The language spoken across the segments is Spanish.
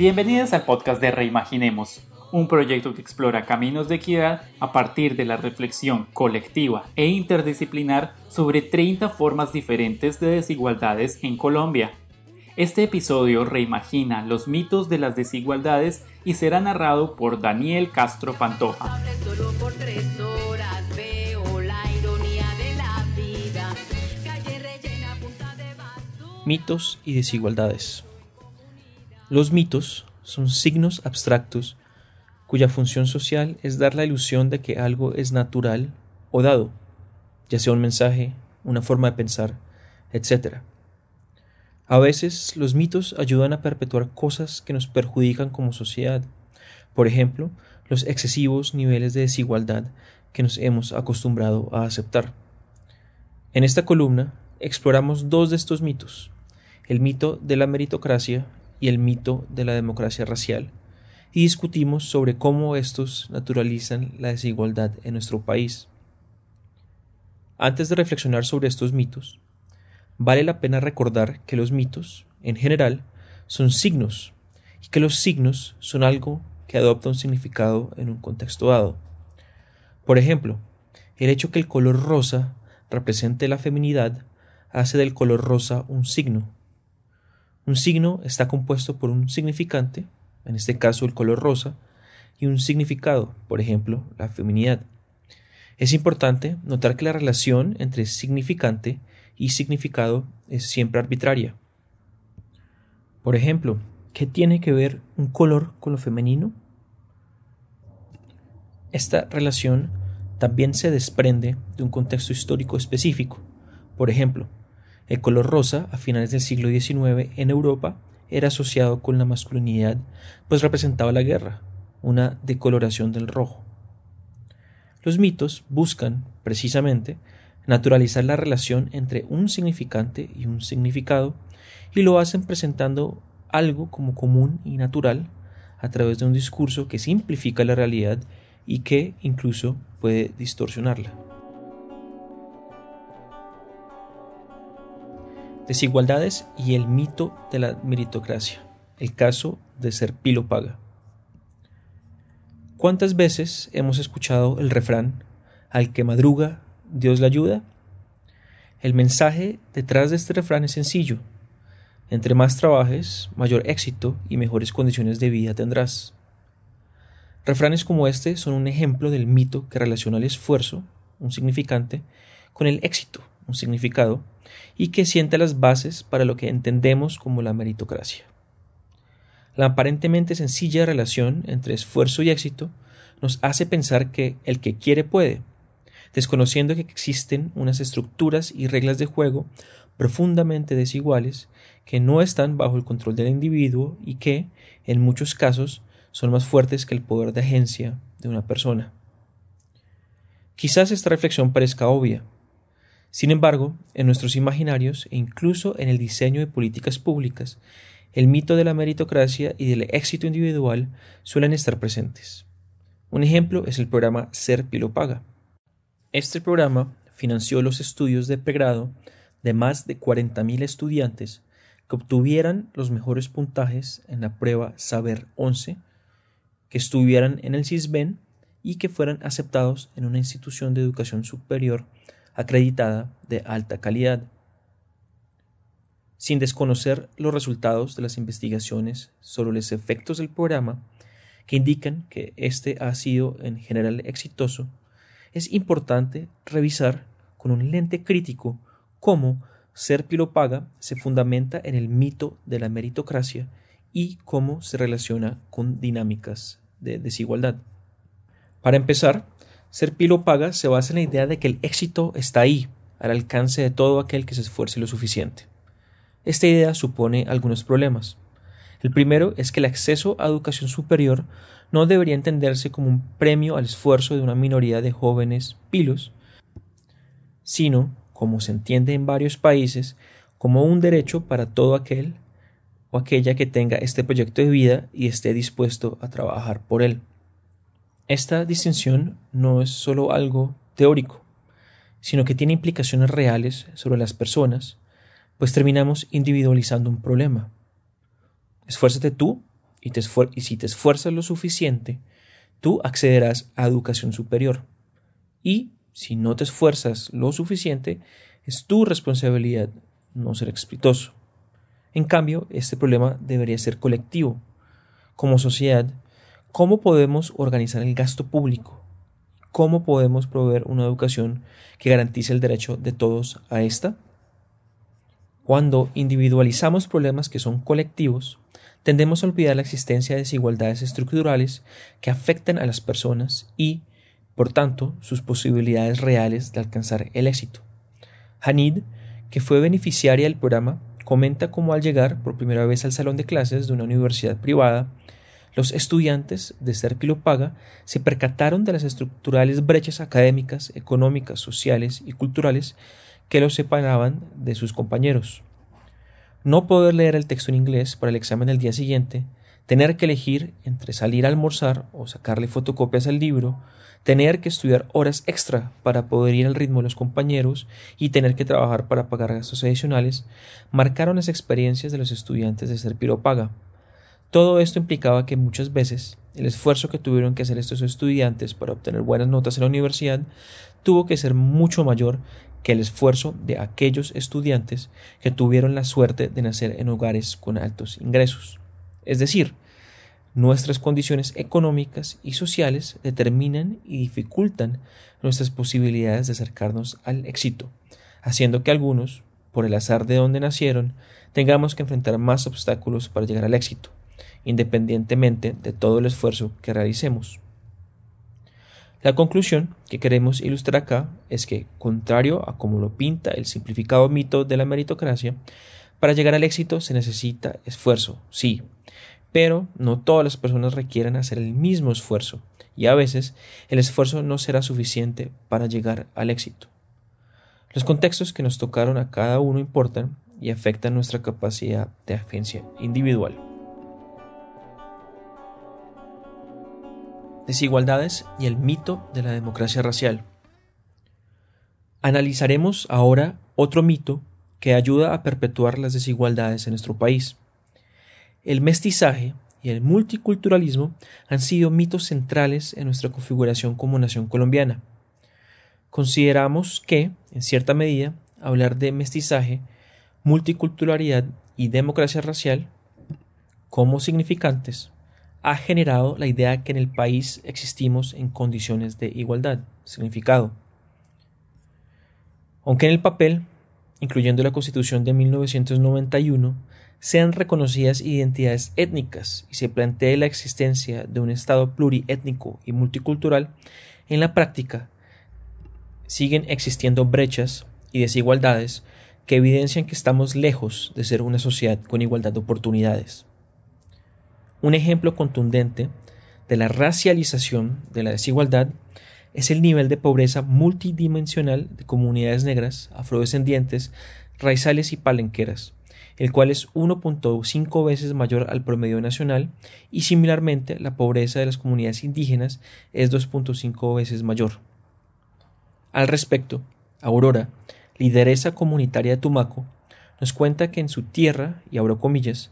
Bienvenidos al podcast de Reimaginemos, un proyecto que explora caminos de equidad a partir de la reflexión colectiva e interdisciplinar sobre 30 formas diferentes de desigualdades en Colombia. Este episodio reimagina los mitos de las desigualdades y será narrado por Daniel Castro Pantoja. Mitos y desigualdades. Los mitos son signos abstractos cuya función social es dar la ilusión de que algo es natural o dado, ya sea un mensaje, una forma de pensar, etc. A veces los mitos ayudan a perpetuar cosas que nos perjudican como sociedad, por ejemplo, los excesivos niveles de desigualdad que nos hemos acostumbrado a aceptar. En esta columna exploramos dos de estos mitos, el mito de la meritocracia y el mito de la democracia racial, y discutimos sobre cómo estos naturalizan la desigualdad en nuestro país. Antes de reflexionar sobre estos mitos, vale la pena recordar que los mitos, en general, son signos, y que los signos son algo que adopta un significado en un contexto dado. Por ejemplo, el hecho que el color rosa represente la feminidad hace del color rosa un signo. Un signo está compuesto por un significante, en este caso el color rosa, y un significado, por ejemplo, la feminidad. Es importante notar que la relación entre significante y significado es siempre arbitraria. Por ejemplo, ¿qué tiene que ver un color con lo femenino? Esta relación también se desprende de un contexto histórico específico. Por ejemplo, el color rosa a finales del siglo XIX en Europa era asociado con la masculinidad, pues representaba la guerra, una decoloración del rojo. Los mitos buscan, precisamente, naturalizar la relación entre un significante y un significado, y lo hacen presentando algo como común y natural a través de un discurso que simplifica la realidad y que incluso puede distorsionarla. Desigualdades y el mito de la meritocracia. El caso de ser pilo paga. ¿Cuántas veces hemos escuchado el refrán al que madruga, Dios le ayuda? El mensaje detrás de este refrán es sencillo. Entre más trabajes, mayor éxito y mejores condiciones de vida tendrás. Refranes como este son un ejemplo del mito que relaciona el esfuerzo, un significante, con el éxito, un significado, y que sienta las bases para lo que entendemos como la meritocracia. La aparentemente sencilla relación entre esfuerzo y éxito nos hace pensar que el que quiere puede, desconociendo que existen unas estructuras y reglas de juego profundamente desiguales que no están bajo el control del individuo y que, en muchos casos, son más fuertes que el poder de agencia de una persona. Quizás esta reflexión parezca obvia, sin embargo, en nuestros imaginarios e incluso en el diseño de políticas públicas, el mito de la meritocracia y del éxito individual suelen estar presentes. Un ejemplo es el programa Ser Pilo Paga. Este programa financió los estudios de pregrado de más de 40.000 estudiantes que obtuvieran los mejores puntajes en la prueba Saber 11, que estuvieran en el CISBEN y que fueran aceptados en una institución de educación superior acreditada de alta calidad. Sin desconocer los resultados de las investigaciones sobre los efectos del programa, que indican que éste ha sido en general exitoso, es importante revisar con un lente crítico cómo ser pilopaga se fundamenta en el mito de la meritocracia y cómo se relaciona con dinámicas de desigualdad. Para empezar, ser pilo paga se basa en la idea de que el éxito está ahí, al alcance de todo aquel que se esfuerce lo suficiente. Esta idea supone algunos problemas. El primero es que el acceso a educación superior no debería entenderse como un premio al esfuerzo de una minoría de jóvenes pilos, sino, como se entiende en varios países, como un derecho para todo aquel o aquella que tenga este proyecto de vida y esté dispuesto a trabajar por él. Esta distinción no es solo algo teórico, sino que tiene implicaciones reales sobre las personas, pues terminamos individualizando un problema. Esfuérzate tú y, y si te esfuerzas lo suficiente, tú accederás a educación superior. Y si no te esfuerzas lo suficiente, es tu responsabilidad no ser exitoso. En cambio, este problema debería ser colectivo. Como sociedad, ¿cómo podemos organizar el gasto público? ¿Cómo podemos proveer una educación que garantice el derecho de todos a esta? Cuando individualizamos problemas que son colectivos, tendemos a olvidar la existencia de desigualdades estructurales que afectan a las personas y, por tanto, sus posibilidades reales de alcanzar el éxito. Hanid, que fue beneficiaria del programa, comenta cómo al llegar por primera vez al salón de clases de una universidad privada, los estudiantes de Serpilo Paga se percataron de las estructurales brechas académicas, económicas, sociales y culturales que los separaban de sus compañeros. No poder leer el texto en inglés para el examen del día siguiente, tener que elegir entre salir a almorzar o sacarle fotocopias al libro, tener que estudiar horas extra para poder ir al ritmo de los compañeros y tener que trabajar para pagar gastos adicionales, marcaron las experiencias de los estudiantes de ser piropaga. Todo esto implicaba que muchas veces el esfuerzo que tuvieron que hacer estos estudiantes para obtener buenas notas en la universidad tuvo que ser mucho mayor que el esfuerzo de aquellos estudiantes que tuvieron la suerte de nacer en hogares con altos ingresos. Es decir, Nuestras condiciones económicas y sociales determinan y dificultan nuestras posibilidades de acercarnos al éxito, haciendo que algunos, por el azar de donde nacieron, tengamos que enfrentar más obstáculos para llegar al éxito, independientemente de todo el esfuerzo que realicemos. La conclusión que queremos ilustrar acá es que, contrario a como lo pinta el simplificado mito de la meritocracia, para llegar al éxito se necesita esfuerzo, sí, pero no todas las personas requieren hacer el mismo esfuerzo, y a veces el esfuerzo no será suficiente para llegar al éxito. Los contextos que nos tocaron a cada uno importan y afectan nuestra capacidad de agencia individual. Desigualdades y el mito de la democracia racial. Analizaremos ahora otro mito que ayuda a perpetuar las desigualdades en nuestro país. El mestizaje y el multiculturalismo han sido mitos centrales en nuestra configuración como nación colombiana. Consideramos que, en cierta medida, hablar de mestizaje, multiculturalidad y democracia racial como significantes ha generado la idea que en el país existimos en condiciones de igualdad, significado. Aunque en el papel, incluyendo la Constitución de 1991, sean reconocidas identidades étnicas y se plantee la existencia de un Estado pluriétnico y multicultural, en la práctica siguen existiendo brechas y desigualdades que evidencian que estamos lejos de ser una sociedad con igualdad de oportunidades. Un ejemplo contundente de la racialización de la desigualdad es el nivel de pobreza multidimensional de comunidades negras, afrodescendientes, raizales y palenqueras, el cual es 1.5 veces mayor al promedio nacional y similarmente la pobreza de las comunidades indígenas es 2.5 veces mayor. Al respecto, Aurora, lideresa comunitaria de Tumaco, nos cuenta que en su tierra, y abro comillas,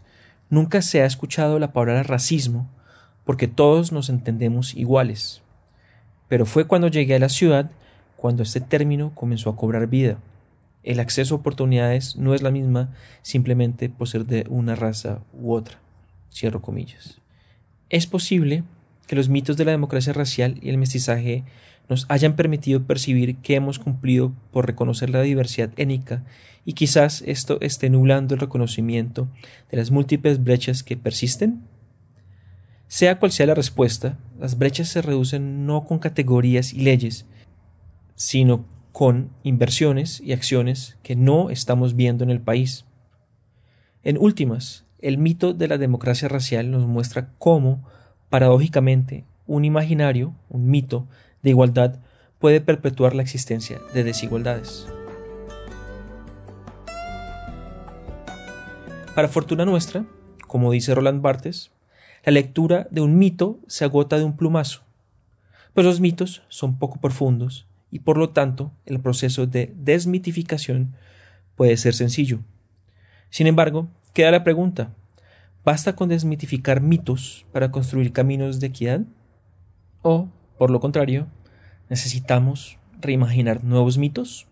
nunca se ha escuchado la palabra racismo porque todos nos entendemos iguales. Pero fue cuando llegué a la ciudad cuando este término comenzó a cobrar vida el acceso a oportunidades no es la misma simplemente por ser de una raza u otra. Cierro comillas. Es posible que los mitos de la democracia racial y el mestizaje nos hayan permitido percibir que hemos cumplido por reconocer la diversidad étnica y quizás esto esté nublando el reconocimiento de las múltiples brechas que persisten? Sea cual sea la respuesta, las brechas se reducen no con categorías y leyes, sino con inversiones y acciones que no estamos viendo en el país. En últimas, el mito de la democracia racial nos muestra cómo, paradójicamente, un imaginario, un mito igualdad puede perpetuar la existencia de desigualdades. Para fortuna nuestra, como dice Roland Barthes, la lectura de un mito se agota de un plumazo, pues los mitos son poco profundos y por lo tanto el proceso de desmitificación puede ser sencillo. Sin embargo, queda la pregunta, ¿basta con desmitificar mitos para construir caminos de equidad? ¿O, por lo contrario, necesitamos reimaginar nuevos mitos?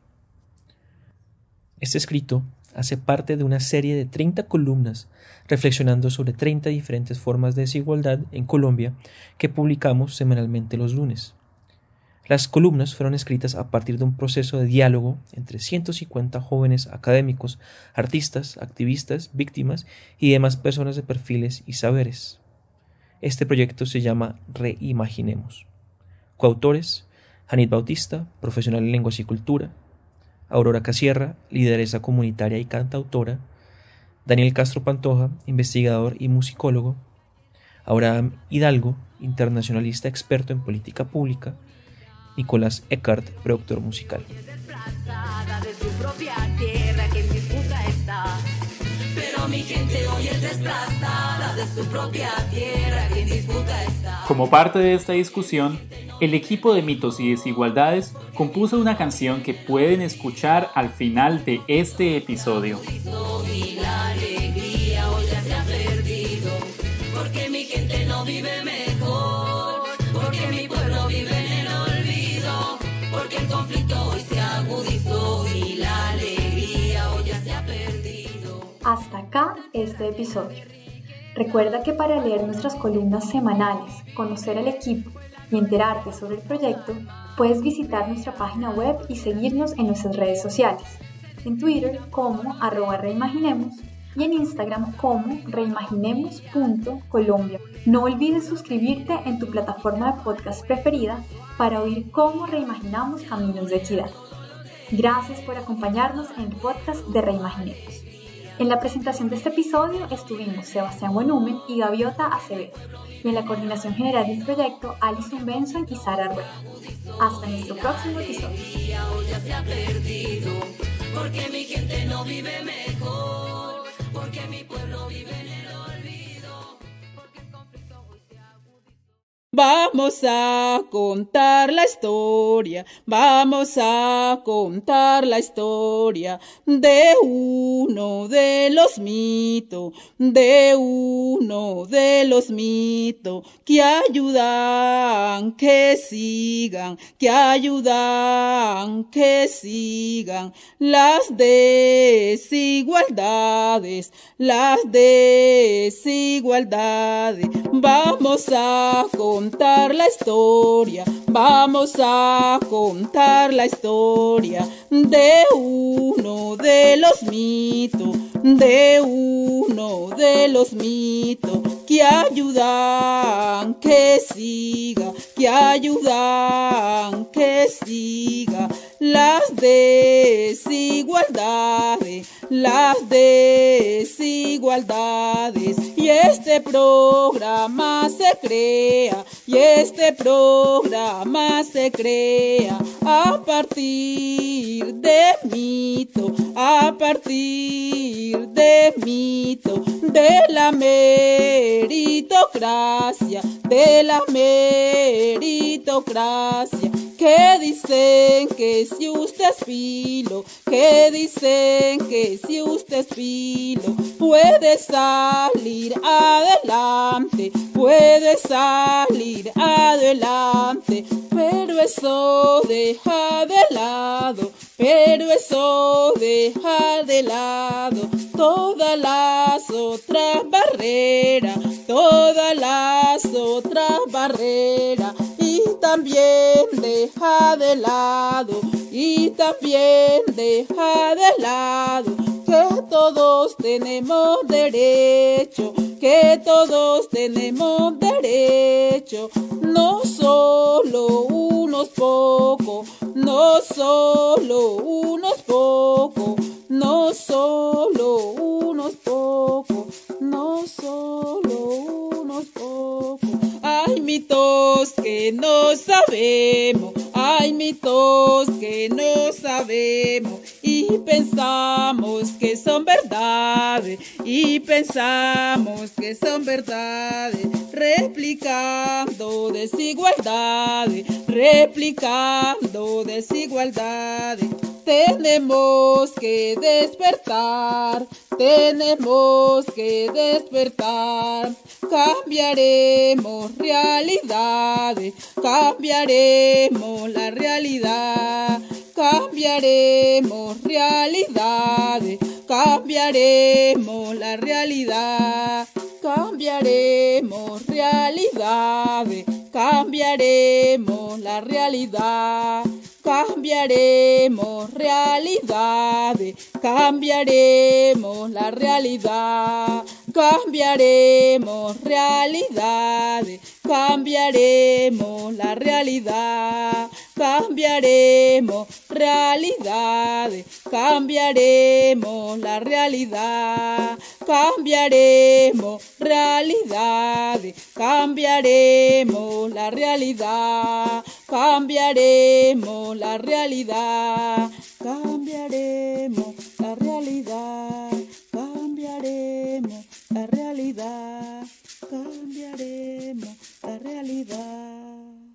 Este escrito hace parte de una serie de 30 columnas reflexionando sobre 30 diferentes formas de desigualdad en Colombia que publicamos semanalmente los lunes. Las columnas fueron escritas a partir de un proceso de diálogo entre 150 jóvenes académicos, artistas, activistas, víctimas y demás personas de perfiles y saberes. Este proyecto se llama Reimaginemos. Coautores: Janit Bautista, profesional en lenguas y cultura, Aurora Casierra, lideresa comunitaria y cantautora, Daniel Castro Pantoja, investigador y musicólogo, Abraham Hidalgo, internacionalista experto en política pública, Nicolás Eckart, productor musical. Como parte de esta discusión, el equipo de mitos y desigualdades compuso una canción que pueden escuchar al final de este episodio. Hasta acá este episodio. Recuerda que para leer nuestras columnas semanales, conocer al equipo y enterarte sobre el proyecto, puedes visitar nuestra página web y seguirnos en nuestras redes sociales. En Twitter como arroba reimaginemos y en Instagram como reimaginemos.colombia. No olvides suscribirte en tu plataforma de podcast preferida para oír cómo reimaginamos caminos de equidad. Gracias por acompañarnos en el podcast de Reimaginemos. En la presentación de este episodio estuvimos Sebastián Buenumen y Gaviota Acevedo, y en la coordinación general del proyecto Alison Benson y Sara Rueda. Hasta nuestro próximo episodio. Vamos a contar la historia, vamos a contar la historia de uno de los mitos, de uno de los mitos que ayudan, que sigan, que ayudan, que sigan las desigualdades, las desigualdades. Vamos a contar contar la historia, vamos a contar la historia de uno de los mitos, de uno de los mitos que ayudan que siga, que ayudan que siga las desigualdades, las desigualdades. Y este programa se crea, y este programa se crea a partir de mito, a partir de mito, de la de la meritocracia, que dicen que si usted es filo, que dicen que si usted es filo, puede salir adelante, puede salir adelante, pero eso deja de lado, pero eso deja de lado todas las otras barreras, todas las otras barreras y también deja de lado y también deja de lado que todos tenemos derecho, que todos tenemos derecho, no solo unos pocos, no solo unos pocos, no solo unos pocos, no solo unos pocos. Hay mitos que no sabemos, hay mitos que no sabemos y pensamos que son verdades y pensamos que son verdades, replicando desigualdades, replicando desigualdades. Tenemos que despertar, tenemos que despertar, cambiaremos realidades, cambiaremos la realidad, cambiaremos realidades, cambiaremos la realidad, cambiaremos realidades, cambiaremos la realidad. Cambiaremos realidades, cambiaremos la realidad, cambiaremos realidades, cambiaremos la realidad, cambiaremos realidades, cambiaremos la realidad, cambiaremos realidades, cambiaremos la realidad, cambiaremos la realidad, cambiaremos la realidad, cambiaremos la realidad, cambiaremos la realidad.